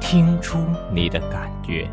听出你的感觉。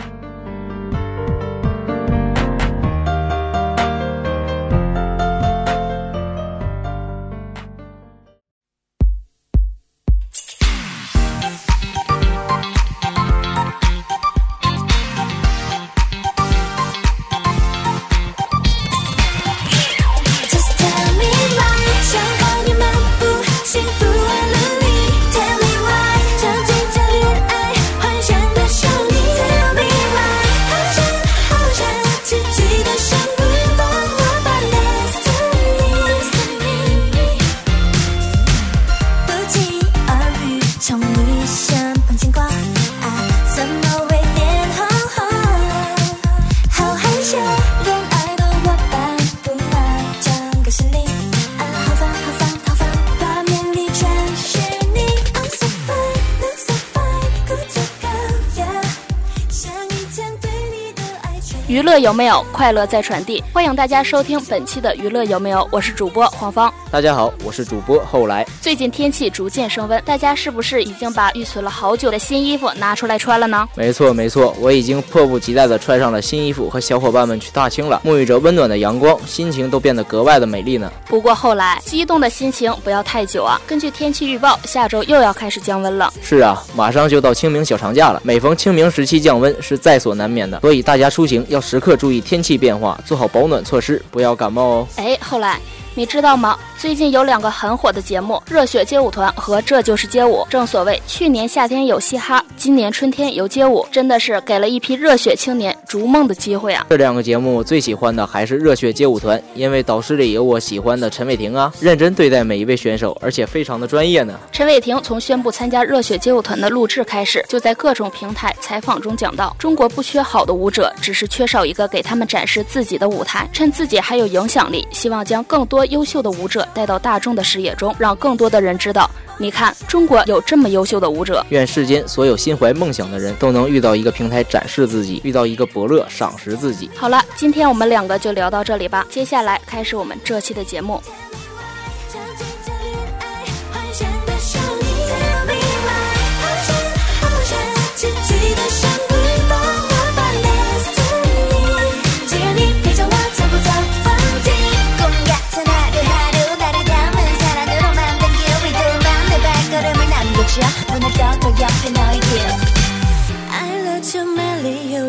乐有没有？快乐在传递。欢迎大家收听本期的娱乐有没有？我是主播黄芳。大家好，我是主播后来。最近天气逐渐升温，大家是不是已经把预存了好久的新衣服拿出来穿了呢？没错没错，我已经迫不及待地穿上了新衣服，和小伙伴们去踏青了。沐浴着温暖的阳光，心情都变得格外的美丽呢。不过后来激动的心情不要太久啊！根据天气预报，下周又要开始降温了。是啊，马上就到清明小长假了。每逢清明时期降温是在所难免的，所以大家出行要时刻注意天气变化，做好保暖措施，不要感冒哦。哎，后来你知道吗？最近有两个很火的节目，《热血街舞团》和《这就是街舞》。正所谓去年夏天有嘻哈，今年春天有街舞，真的是给了一批热血青年逐梦的机会啊！这两个节目我最喜欢的还是热血街舞团，因为导师里有我喜欢的陈伟霆啊，认真对待每一位选手，而且非常的专业呢。陈伟霆从宣布参加热血街舞团的录制开始，就在各种平台采访中讲到，中国不缺好的舞者，只是缺少一个给他们展示自己的舞台。趁自己还有影响力，希望将更多优秀的舞者带到大众的视野中，让更多的人知道，你看中国有这么优秀的舞者。愿世间所有心怀梦想的人都能遇到一个平台展示自己，遇到一个伯乐赏识自己。好了，今天我们两个就聊到这里吧，接下来开始我们这期的节目。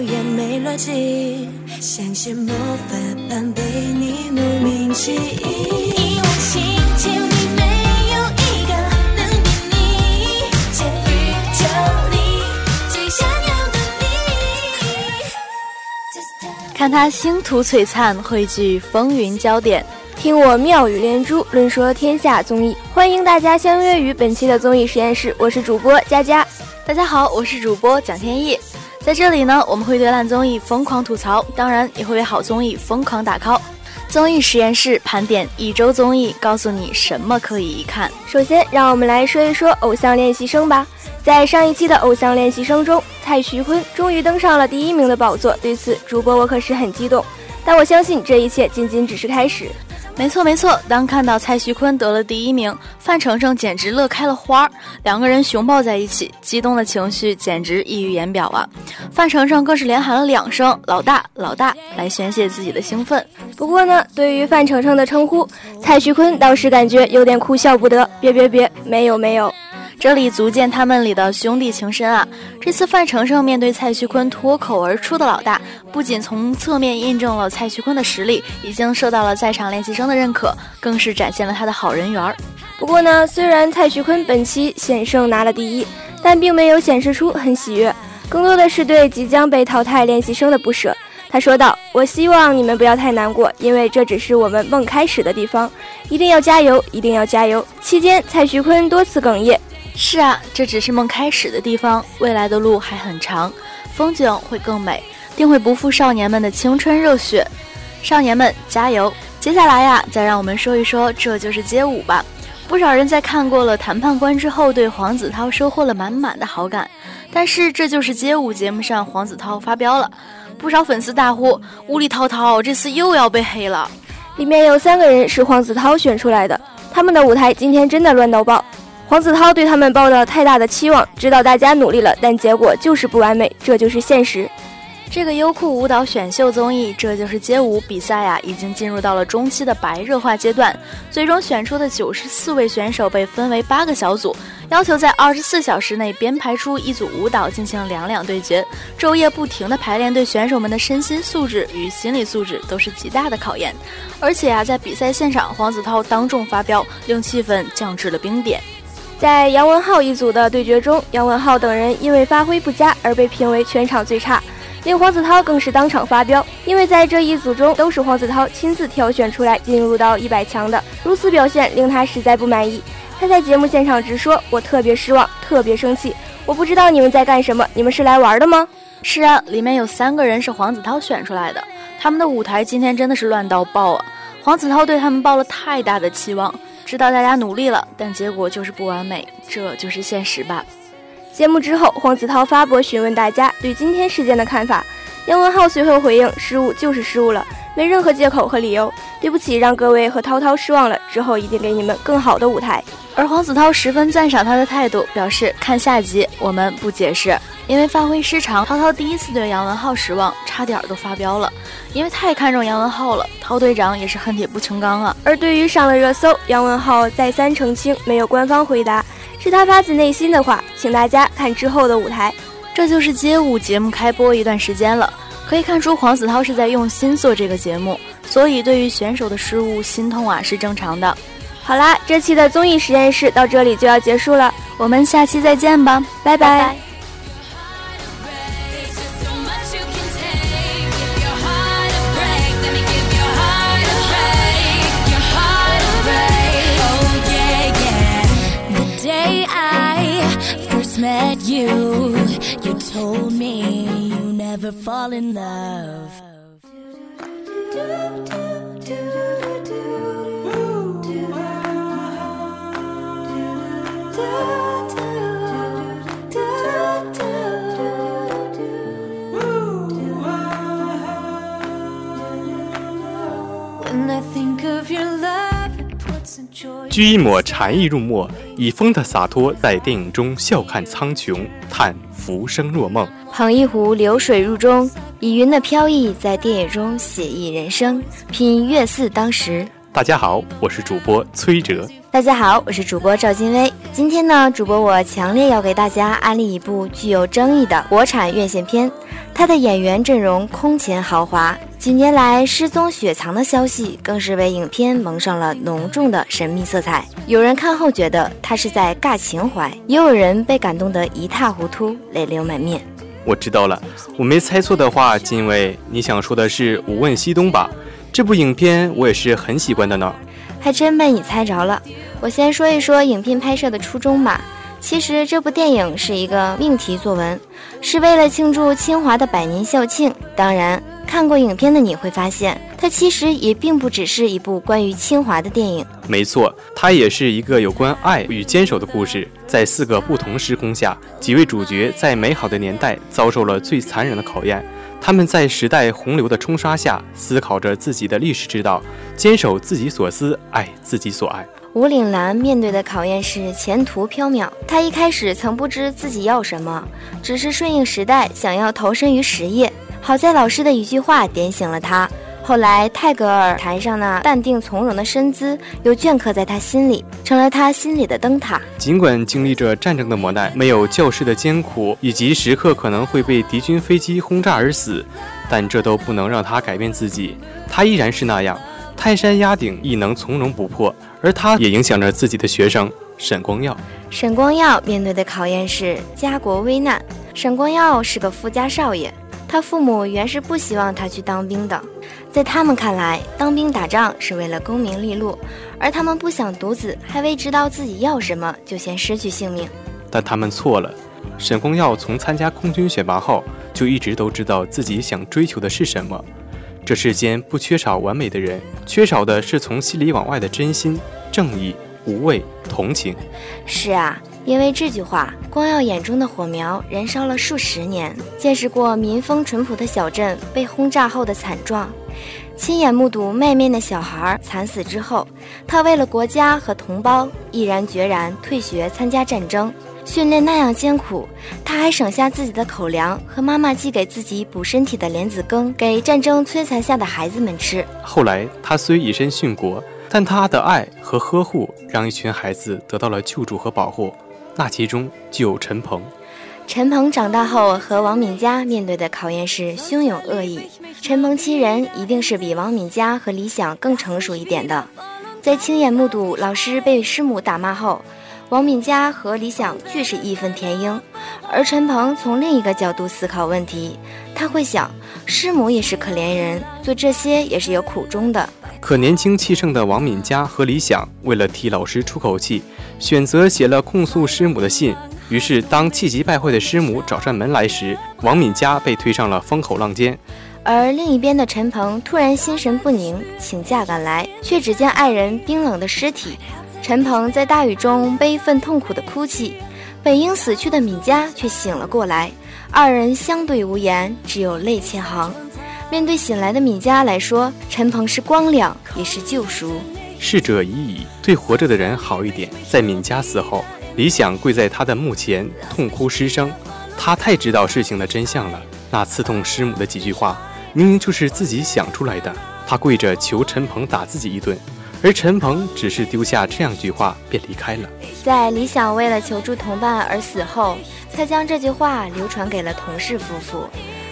也没逻辑。像是魔法般被你一。看他星途璀璨汇聚风云焦点。听我妙语连珠，论说天下综艺。欢迎大家相约于本期的综艺实验室，我是主播佳佳。大家好，我是主播蒋天意。在这里呢，我们会对烂综艺疯狂吐槽，当然也会为好综艺疯狂打 call。综艺实验室盘点一周综艺，告诉你什么可以一看。首先，让我们来说一说《偶像练习生》吧。在上一期的《偶像练习生》中，蔡徐坤终于登上了第一名的宝座，对此主播我可是很激动。但我相信这一切仅仅只是开始。没错没错，当看到蔡徐坤得了第一名，范丞丞简直乐开了花儿，两个人熊抱在一起，激动的情绪简直溢于言表啊！范丞丞更是连喊了两声“老大，老大”来宣泄自己的兴奋。不过呢，对于范丞丞的称呼，蔡徐坤倒是感觉有点哭笑不得。别别别，没有没有。这里足见他们里的兄弟情深啊！这次范丞丞面对蔡徐坤脱口而出的“老大”，不仅从侧面印证了蔡徐坤的实力已经受到了在场练习生的认可，更是展现了他的好人缘儿。不过呢，虽然蔡徐坤本期险胜拿了第一，但并没有显示出很喜悦，更多的是对即将被淘汰练习生的不舍。他说道：“我希望你们不要太难过，因为这只是我们梦开始的地方，一定要加油，一定要加油。”期间，蔡徐坤多次哽咽。是啊，这只是梦开始的地方，未来的路还很长。风景会更美，定会不负少年们的青春热血。少年们加油！接下来呀，再让我们说一说《这就是街舞》吧。不少人在看过了谈判官之后，对黄子韬收获了满满的好感。但是《这就是街舞》节目上，黄子韬发飙了，不少粉丝大呼：“无理滔滔，这次又要被黑了。”里面有三个人是黄子韬选出来的，他们的舞台今天真的乱到爆。黄子韬对他们抱了太大的期望，知道大家努力了，但结果就是不完美，这就是现实。这个优酷舞蹈选秀综艺《这就是街舞》比赛呀，已经进入到了中期的白热化阶段。最终选出的九十四位选手被分为八个小组，要求在二十四小时内编排出一组舞蹈进行两两对决。昼夜不停的排练，对选手们的身心素质与心理素质都是极大的考验。而且啊，在比赛现场，黄子韬当众发飙，令气氛降至了冰点。在杨文浩一组的对决中，杨文浩等人因为发挥不佳而被评为全场最差。令黄子韬更是当场发飙，因为在这一组中都是黄子韬亲自挑选出来进入到一百强的，如此表现令他实在不满意。他在节目现场直说：“我特别失望，特别生气，我不知道你们在干什么，你们是来玩的吗？”是啊，里面有三个人是黄子韬选出来的，他们的舞台今天真的是乱到爆啊！黄子韬对他们抱了太大的期望，知道大家努力了，但结果就是不完美，这就是现实吧。节目之后，黄子韬发博询问大家对今天事件的看法。杨文浩随后回应：“失误就是失误了，没任何借口和理由。对不起，让各位和涛涛失望了。之后一定给你们更好的舞台。”而黄子韬十分赞赏他的态度，表示看下集，我们不解释。因为发挥失常，涛涛第一次对杨文浩失望，差点都发飙了。因为太看重杨文浩了，涛队长也是恨铁不成钢啊。而对于上了热搜，杨文浩再三澄清，没有官方回答，是他发自内心的话，请大家看之后的舞台。这就是街舞节目开播一段时间了，可以看出黄子韬是在用心做这个节目，所以对于选手的失误心痛啊是正常的。好啦，这期的综艺实验室到这里就要结束了，我们下期再见吧，拜拜。It's just so much you 掬一抹禅意入墨，以风的洒脱，在电影中笑看苍穹，叹浮生若梦。捧一壶流水入中，以云的飘逸在电影中写意人生，品月似当时。大家好，我是主播崔哲。大家好，我是主播赵金威。今天呢，主播我强烈要给大家安利一部具有争议的国产院线片，它的演员阵容空前豪华。几年来失踪雪藏的消息，更是为影片蒙上了浓重的神秘色彩。有人看后觉得他是在尬情怀，也有人被感动得一塌糊涂，泪流满面。我知道了，我没猜错的话，金威，你想说的是《无问西东》吧？这部影片我也是很喜欢的呢。还真被你猜着了。我先说一说影片拍摄的初衷吧。其实这部电影是一个命题作文，是为了庆祝清华的百年校庆。当然，看过影片的你会发现，它其实也并不只是一部关于清华的电影。没错，它也是一个有关爱与坚守的故事。在四个不同时空下，几位主角在美好的年代遭受了最残忍的考验。他们在时代洪流的冲刷下，思考着自己的历史之道，坚守自己所思，爱自己所爱。吴岭澜面对的考验是前途缥缈。他一开始曾不知自己要什么，只是顺应时代，想要投身于实业。好在老师的一句话点醒了他。后来，泰戈尔台上那淡定从容的身姿，又镌刻在他心里，成了他心里的灯塔。尽管经历着战争的磨难，没有教师的艰苦，以及时刻可能会被敌军飞机轰炸而死，但这都不能让他改变自己。他依然是那样，泰山压顶亦能从容不迫。而他也影响着自己的学生沈光耀。沈光耀面对的考验是家国危难。沈光耀是个富家少爷，他父母原是不希望他去当兵的，在他们看来，当兵打仗是为了功名利禄，而他们不想独子还未知道自己要什么就先失去性命。但他们错了。沈光耀从参加空军选拔后，就一直都知道自己想追求的是什么。这世间不缺少完美的人，缺少的是从心里往外的真心、正义、无畏、同情。是啊，因为这句话，光耀眼中的火苗燃烧了数十年，见识过民风淳朴的小镇被轰炸后的惨状，亲眼目睹卖面的小孩惨死之后，他为了国家和同胞，毅然决然退学参加战争。训练那样艰苦，他还省下自己的口粮和妈妈寄给自己补身体的莲子羹，给战争摧残下的孩子们吃。后来，他虽以身殉国，但他的爱和呵护让一群孩子得到了救助和保护。那其中就有陈鹏。陈鹏长大后和王敏佳面对的考验是汹涌恶意。陈鹏七人一定是比王敏佳和李想更成熟一点的。在亲眼目睹老师被师母打骂后，王敏佳和李想俱是义愤填膺，而陈鹏从另一个角度思考问题，他会想，师母也是可怜人，做这些也是有苦衷的。可年轻气盛的王敏佳和李想为了替老师出口气，选择写了控诉师母的信。于是，当气急败坏的师母找上门来时，王敏佳被推上了风口浪尖。而另一边的陈鹏突然心神不宁，请假赶来，却只见爱人冰冷的尸体。陈鹏在大雨中悲愤痛苦地哭泣，本应死去的敏佳却醒了过来，二人相对无言，只有泪千行。面对醒来的敏佳来说，陈鹏是光亮，也是救赎。逝者已矣，对活着的人好一点。在敏佳死后，李想跪在他的墓前痛哭失声，他太知道事情的真相了。那刺痛师母的几句话，明明就是自己想出来的。他跪着求陈鹏打自己一顿。而陈鹏只是丢下这样句话便离开了。在李想为了求助同伴而死后，他将这句话流传给了同事夫妇，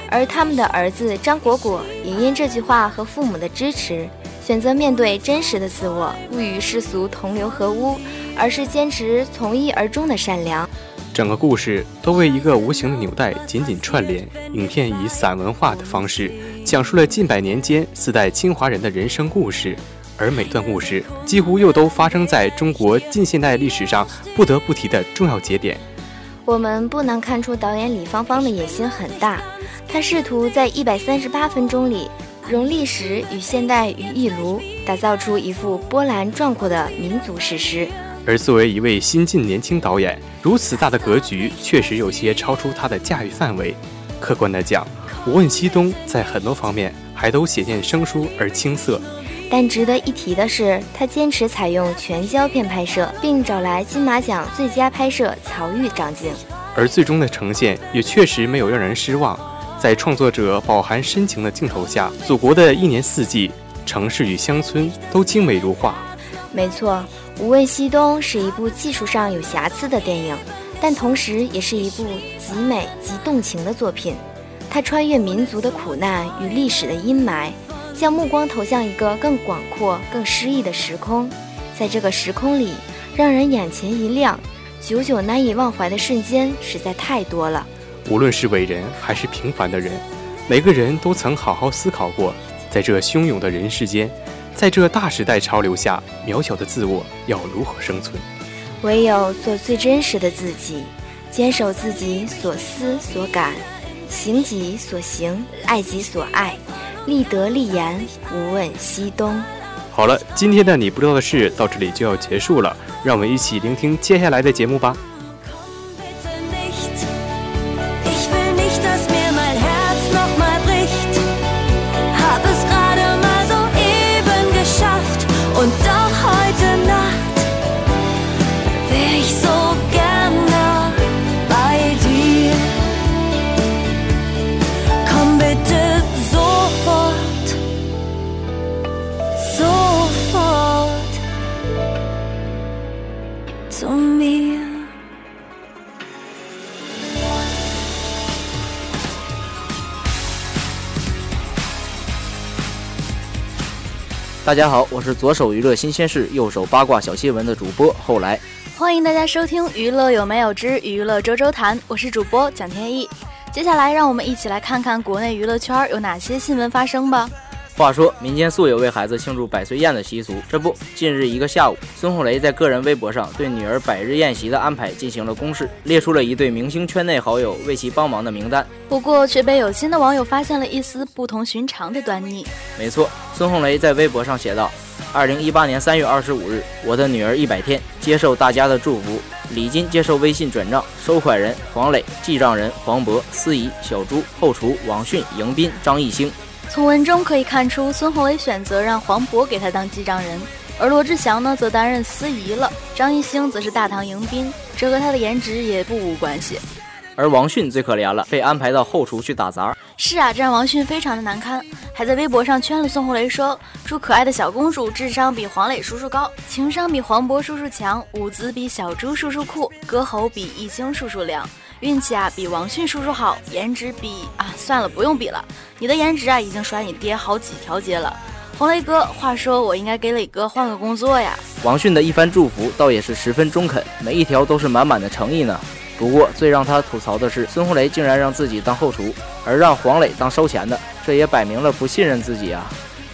而他们的儿子张果果也因这句话和父母的支持，选择面对真实的自我，不与世俗同流合污，而是坚持从一而终的善良。整个故事都为一个无形的纽带紧紧串联。影片以散文化的方式讲述了近百年间四代清华人的人生故事。而每段故事几乎又都发生在中国近现代历史上不得不提的重要节点。我们不难看出导演李芳芳的野心很大，他试图在一百三十八分钟里融历史与现代于一炉，打造出一幅波澜壮阔的民族史诗。而作为一位新晋年轻导演，如此大的格局确实有些超出他的驾驭范围。客观的讲，《无问西东》在很多方面还都显现生疏而青涩。但值得一提的是，他坚持采用全胶片拍摄，并找来金马奖最佳拍摄曹郁掌镜。而最终的呈现也确实没有让人失望。在创作者饱含深情的镜头下，祖国的一年四季、城市与乡村都精美如画。没错，《无问西东》是一部技术上有瑕疵的电影，但同时也是一部极美极动情的作品。它穿越民族的苦难与历史的阴霾。将目光投向一个更广阔、更诗意的时空，在这个时空里，让人眼前一亮，久久难以忘怀的瞬间实在太多了。无论是伟人还是平凡的人，每个人都曾好好思考过，在这汹涌的人世间，在这大时代潮流下，渺小的自我要如何生存？唯有做最真实的自己，坚守自己所思所感，行己所行，爱己所爱。立德立言，无问西东。好了，今天的你不知道的事到这里就要结束了，让我们一起聆听接下来的节目吧。大家好，我是左手娱乐新鲜事，右手八卦小新闻的主播后来。欢迎大家收听《娱乐有没有之娱乐周周谈》，我是主播蒋天一。接下来，让我们一起来看看国内娱乐圈有哪些新闻发生吧。话说，民间素有为孩子庆祝百岁宴的习俗。这不，近日一个下午，孙红雷在个人微博上对女儿百日宴席的安排进行了公示，列出了一对明星圈内好友为其帮忙的名单。不过，却被有心的网友发现了一丝不同寻常的端倪。没错，孙红雷在微博上写道：“二零一八年三月二十五日，我的女儿一百天，接受大家的祝福。礼金接受微信转账，收款人黄磊，记账人黄渤、司仪小朱，后厨王迅、迎宾、张艺兴。”从文中可以看出，孙红雷选择让黄渤给他当记账人，而罗志祥呢则担任司仪了，张艺兴则是大堂迎宾，这和他的颜值也不无关系。而王迅最可怜了，被安排到后厨去打杂。是啊，这让王迅非常的难堪，还在微博上圈了孙红雷说：“祝可爱的小公主智商比黄磊叔叔高，情商比黄渤叔叔强，舞姿比小猪叔叔酷，歌喉比艺兴叔叔亮。”运气啊比王迅叔叔好，颜值比啊算了不用比了，你的颜值啊已经甩你爹好几条街了。红雷哥，话说我应该给磊哥换个工作呀。王迅的一番祝福倒也是十分中肯，每一条都是满满的诚意呢。不过最让他吐槽的是，孙红雷竟然让自己当后厨，而让黄磊当收钱的，这也摆明了不信任自己啊。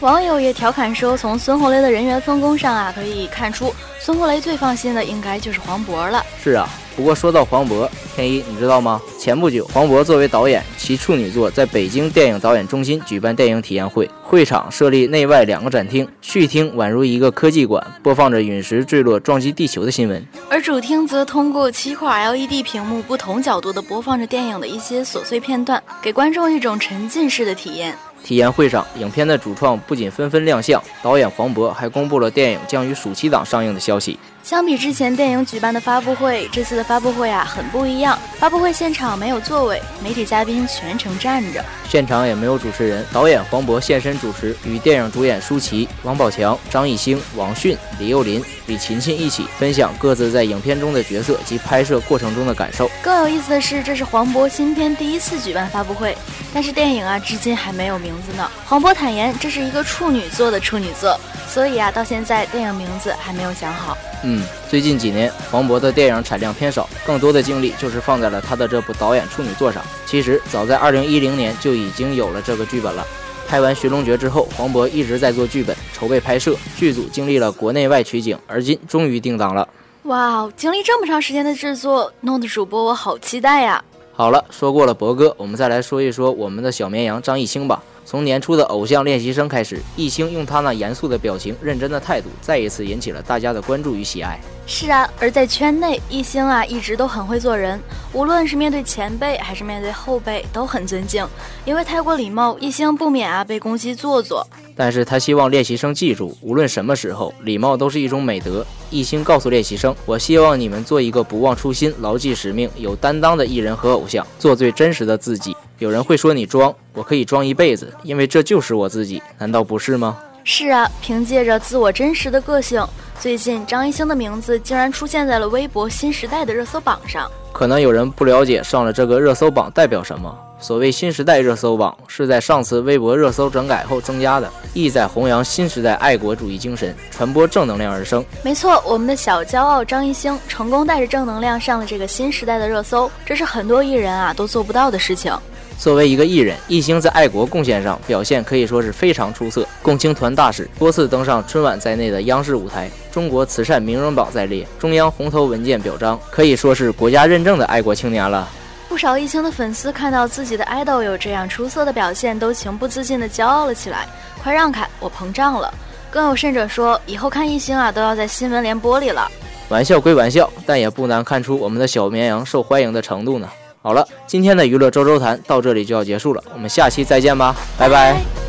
网友也调侃说，从孙红雷的人员分工上啊，可以看出孙红雷最放心的应该就是黄渤了。是啊。不过说到黄渤，天一，你知道吗？前不久，黄渤作为导演，其处女作在北京电影导演中心举办电影体验会，会场设立内外两个展厅，序厅宛如一个科技馆，播放着陨石坠落撞击地球的新闻，而主厅则通过七块 LED 屏幕，不同角度的播放着电影的一些琐碎片段，给观众一种沉浸式的体验。体验会上，影片的主创不仅纷纷亮相，导演黄渤还公布了电影将于暑期档上映的消息。相比之前电影举办的发布会，这次的发布会啊很不一样。发布会现场没有座位，媒体嘉宾全程站着，现场也没有主持人。导演黄渤现身主持，与电影主演舒淇、王宝强、张艺兴、王迅、李幼林、李勤勤一起分享各自在影片中的角色及拍摄过程中的感受。更有意思的是，这是黄渤新片第一次举办发布会，但是电影啊至今还没有名字呢。黄渤坦言，这是一个处女座的处女座，所以啊到现在电影名字还没有想好。嗯，最近几年黄渤的电影产量偏少，更多的精力就是放在了他的这部导演处女作上。其实早在2010年就已经有了这个剧本了。拍完《寻龙诀》之后，黄渤一直在做剧本，筹备拍摄。剧组经历了国内外取景，而今终于定档了。哇哦，经历这么长时间的制作，弄得主播我好期待呀！好了，说过了博哥，我们再来说一说我们的小绵羊张艺兴吧。从年初的偶像练习生开始，艺兴用他那严肃的表情、认真的态度，再一次引起了大家的关注与喜爱。是啊，而在圈内，艺兴啊一直都很会做人，无论是面对前辈还是面对后辈，都很尊敬。因为太过礼貌，艺兴不免啊被攻击做作。但是他希望练习生记住，无论什么时候，礼貌都是一种美德。艺兴告诉练习生：“我希望你们做一个不忘初心、牢记使命、有担当的艺人和偶像，做最真实的自己。”有人会说你装，我可以装一辈子，因为这就是我自己，难道不是吗？是啊，凭借着自我真实的个性，最近张艺兴的名字竟然出现在了微博新时代的热搜榜上。可能有人不了解上了这个热搜榜代表什么。所谓新时代热搜榜，是在上次微博热搜整改后增加的，意在弘扬新时代爱国主义精神，传播正能量而生。没错，我们的小骄傲张艺兴成功带着正能量上了这个新时代的热搜，这是很多艺人啊都做不到的事情。作为一个艺人，艺兴在爱国贡献上表现可以说是非常出色，共青团大使，多次登上春晚在内的央视舞台，中国慈善名人榜在列，中央红头文件表彰，可以说是国家认证的爱国青年了。不少艺兴的粉丝看到自己的爱豆有这样出色的表现，都情不自禁地骄傲了起来。快让开，我膨胀了。更有甚者说，以后看艺兴啊，都要在新闻联播里了。玩笑归玩笑，但也不难看出我们的小绵羊受欢迎的程度呢。好了，今天的娱乐周周谈到这里就要结束了，我们下期再见吧，拜拜。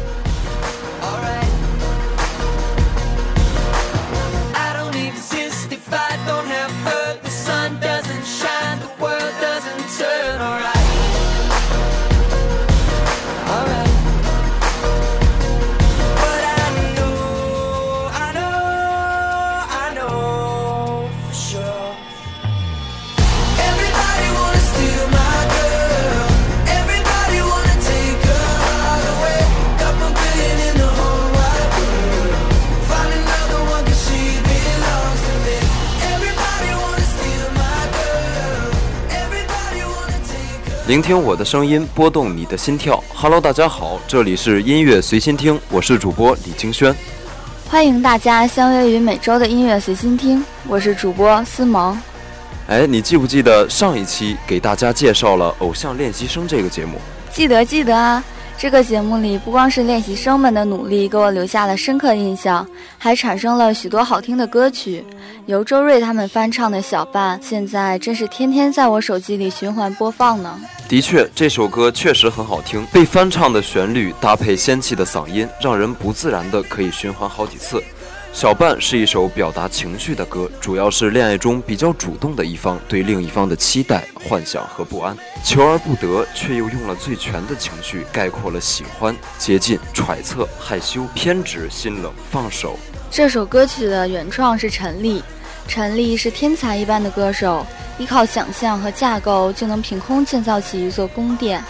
聆听我的声音，拨动你的心跳。Hello，大家好，这里是音乐随心听，我是主播李清轩。欢迎大家相约于每周的音乐随心听，我是主播思萌。哎，你记不记得上一期给大家介绍了《偶像练习生》这个节目？记得记得啊！这个节目里不光是练习生们的努力给我留下了深刻印象，还产生了许多好听的歌曲。由周瑞他们翻唱的《小半》，现在真是天天在我手机里循环播放呢。的确，这首歌确实很好听，被翻唱的旋律搭配仙气的嗓音，让人不自然的可以循环好几次。小半是一首表达情绪的歌，主要是恋爱中比较主动的一方对另一方的期待、幻想和不安，求而不得，却又用了最全的情绪概括了喜欢、接近、揣测、害羞、偏执、心冷、放手。这首歌曲的原创是陈粒，陈粒是天才一般的歌手，依靠想象和架构就能凭空建造起一座宫殿。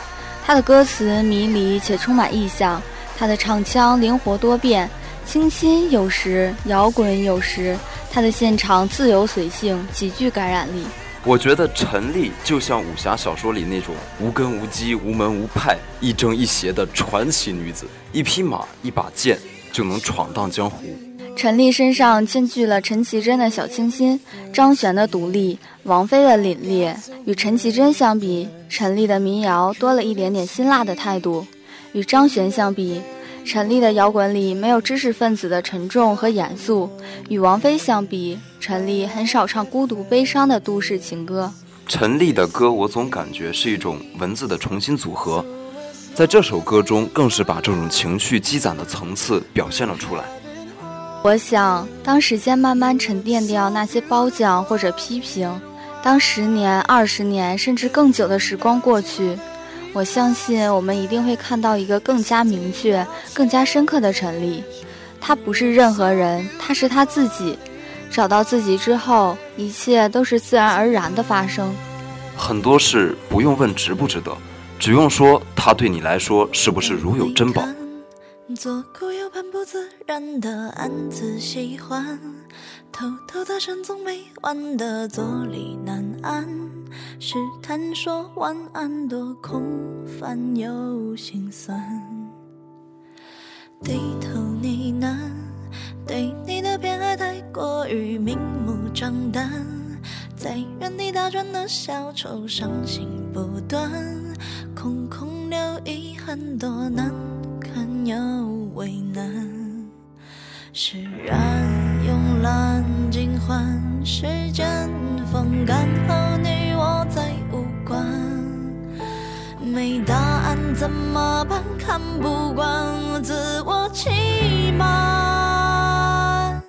他的歌词迷离且充满意象，他的唱腔灵活多变。清新有时，摇滚有时，他的现场自由随性，极具感染力。我觉得陈丽就像武侠小说里那种无根无基、无门无派、一正一邪的传奇女子，一匹马、一把剑就能闯荡江湖。陈丽身上兼具了陈绮贞的小清新、张悬的独立、王菲的凛冽。与陈绮贞相比，陈丽的民谣多了一点点辛辣的态度；与张悬相比，陈粒的摇滚里没有知识分子的沉重和严肃，与王菲相比，陈粒很少唱孤独悲伤的都市情歌。陈粒的歌，我总感觉是一种文字的重新组合，在这首歌中，更是把这种情绪积攒的层次表现了出来。我想，当时间慢慢沉淀掉那些褒奖或者批评，当十年、二十年甚至更久的时光过去，我相信我们一定会看到一个更加明确、更加深刻的陈立。他不是任何人，他是他自己。找到自己之后，一切都是自然而然的发生。很多事不用问值不值得，只用说他对你来说是不是如有珍宝。左顾右盼不自然的暗自喜欢，偷偷大声总没完的坐立难安，试探说晚安多空泛又心酸，低头呢喃，对你的偏爱太过于明目张胆，在原地打转的小丑伤心不断，空空留遗憾多难。堪又为难，释然慵懒尽欢，时间风干后没答案怎么办？看不惯自我欺瞒，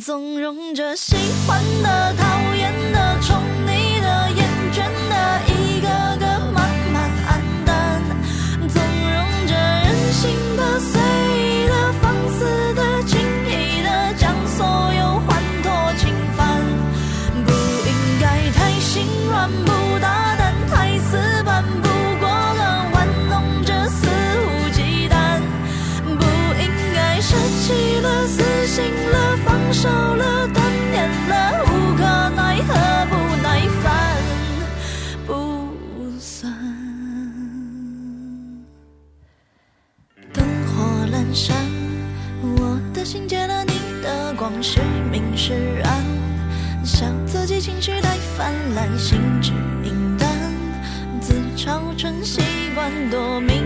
纵容着喜欢的、讨厌的、了、放手了、断念了，无可奈何，不耐烦，不算。灯火阑珊，我的心借了你的光，是明是暗，笑自己情绪太泛滥，心智敏感，自嘲成习惯，多敏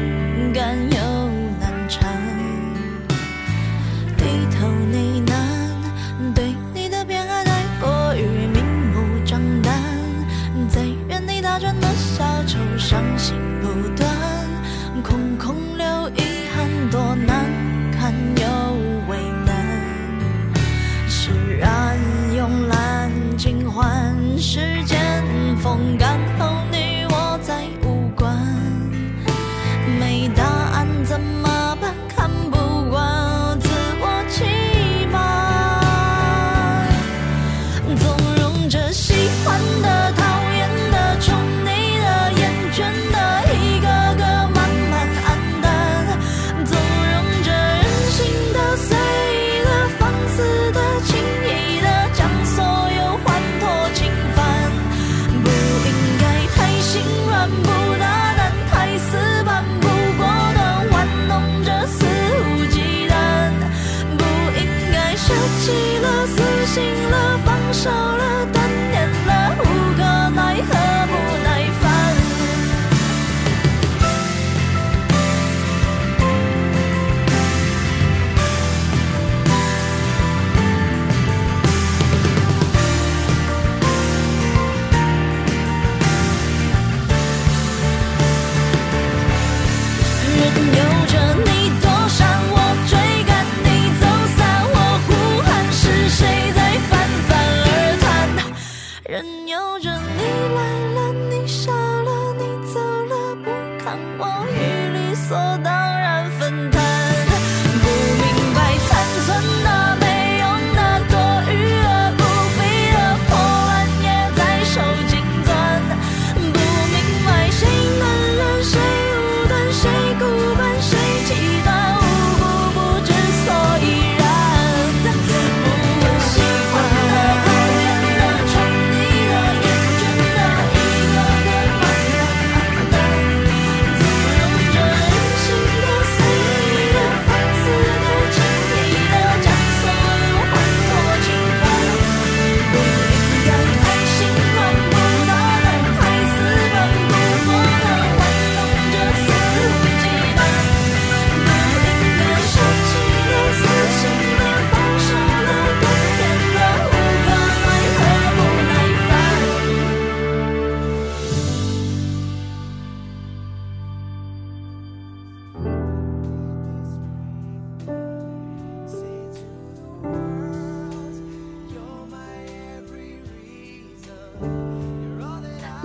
看我与理所当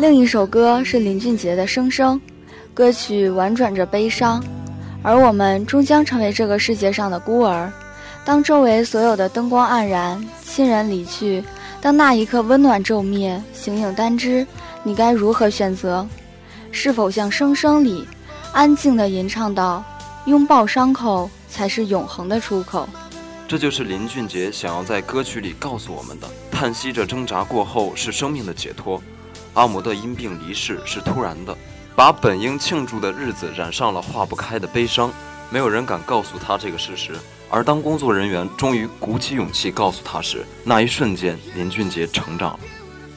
另一首歌是林俊杰的《生生》，歌曲婉转着悲伤，而我们终将成为这个世界上的孤儿。当周围所有的灯光黯然，亲人离去，当那一刻温暖骤灭，形影单只，你该如何选择？是否像《生生》里安静地吟唱道：“拥抱伤口才是永恒的出口。”这就是林俊杰想要在歌曲里告诉我们的：叹息着挣扎过后是生命的解脱。阿姆的因病离世是突然的，把本应庆祝的日子染上了化不开的悲伤。没有人敢告诉他这个事实，而当工作人员终于鼓起勇气告诉他时，那一瞬间，林俊杰成长了。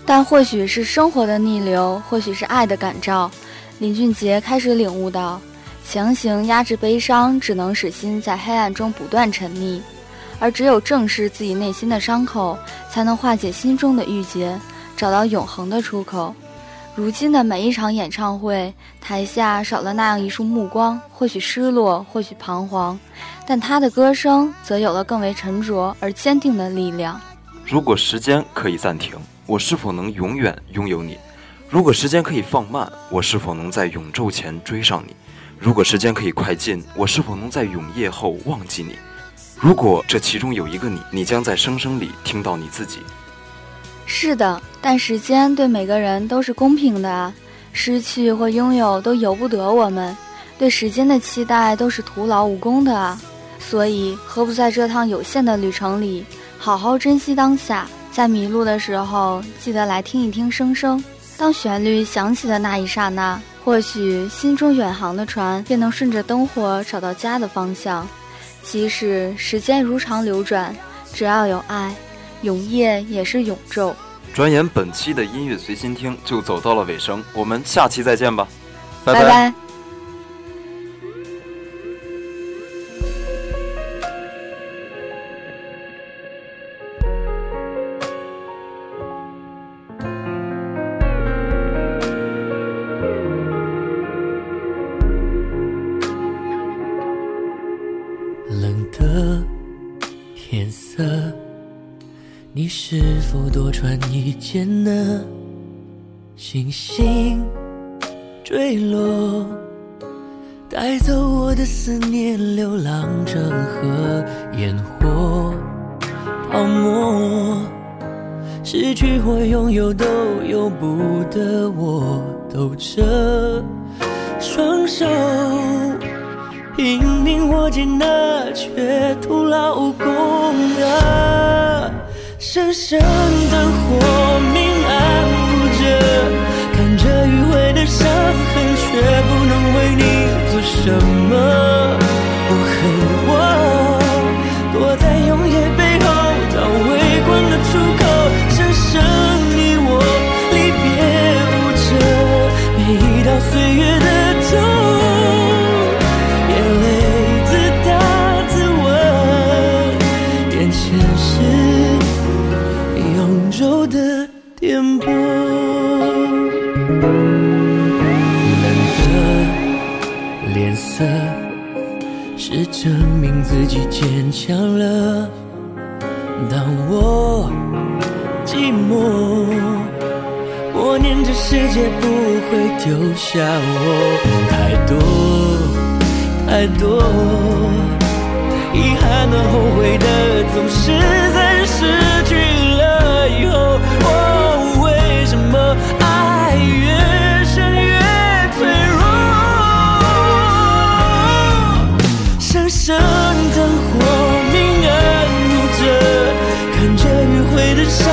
但或许是生活的逆流，或许是爱的感召，林俊杰开始领悟到，强行压制悲伤，只能使心在黑暗中不断沉溺，而只有正视自己内心的伤口，才能化解心中的郁结，找到永恒的出口。如今的每一场演唱会，台下少了那样一束目光，或许失落，或许彷徨，但他的歌声则有了更为沉着而坚定的力量。如果时间可以暂停，我是否能永远拥有你？如果时间可以放慢，我是否能在永昼前追上你？如果时间可以快进，我是否能在永夜后忘记你？如果这其中有一个你，你将在声声里听到你自己。是的，但时间对每个人都是公平的啊，失去或拥有都由不得我们，对时间的期待都是徒劳无功的啊。所以，何不在这趟有限的旅程里，好好珍惜当下，在迷路的时候，记得来听一听声声。当旋律响起的那一刹那，或许心中远航的船便能顺着灯火找到家的方向。即使时间如常流转，只要有爱。永夜也是永昼。转眼本期的音乐随心听就走到了尾声，我们下期再见吧，拜拜你是否多穿一件呢？星星坠落，带走我的思念，流浪成河，烟火泡沫，失去或拥有都由不得我，抖着双手，拼命握紧那却徒劳无功啊！生生灯火明暗无辄看着迂回的伤痕却不能为你做什么。我恨我躲在永夜背后找微光的出口生生你我离别无辙每一道岁月的颠簸。冷的脸色是证明自己坚强了。当我寂寞，默念这世界不会丢下我。太多太多，遗憾的、后悔的，总是在失去以后。哦，为什么爱越深越脆弱？生生灯火明暗如着，看着迂回的伤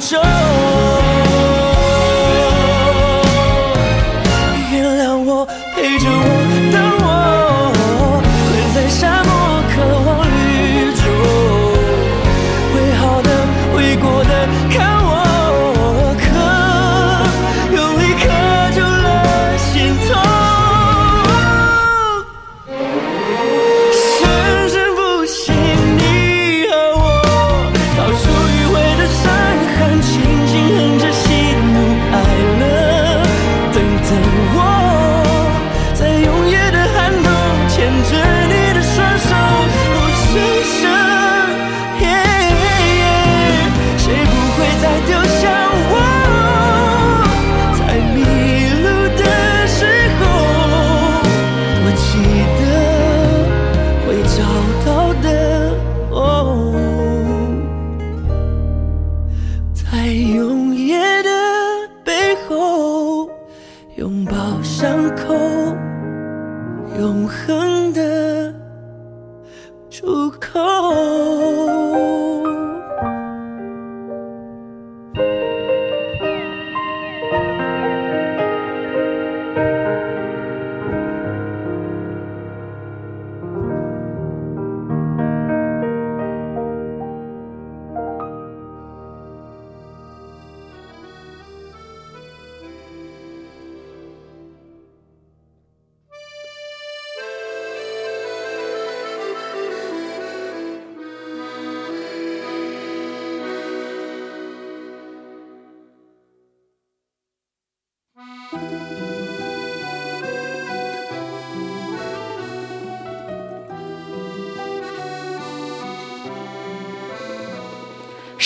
是出口。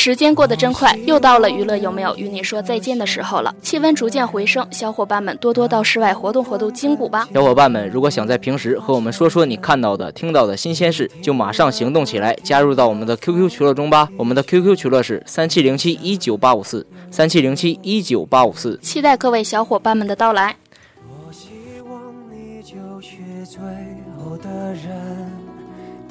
时间过得真快，又到了娱乐有没有与你说再见的时候了。气温逐渐回升，小伙伴们多多到室外活动活动筋骨吧。小伙伴们，如果想在平时和我们说说你看到的、听到的新鲜事，就马上行动起来，加入到我们的 QQ 群乐中吧。我们的 QQ 群乐是三七零七一九八五四三七零七一九八五四。期待各位小伙伴们的到来。我希望你就是最后的人，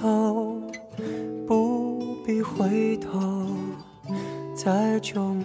走，不必回头，在终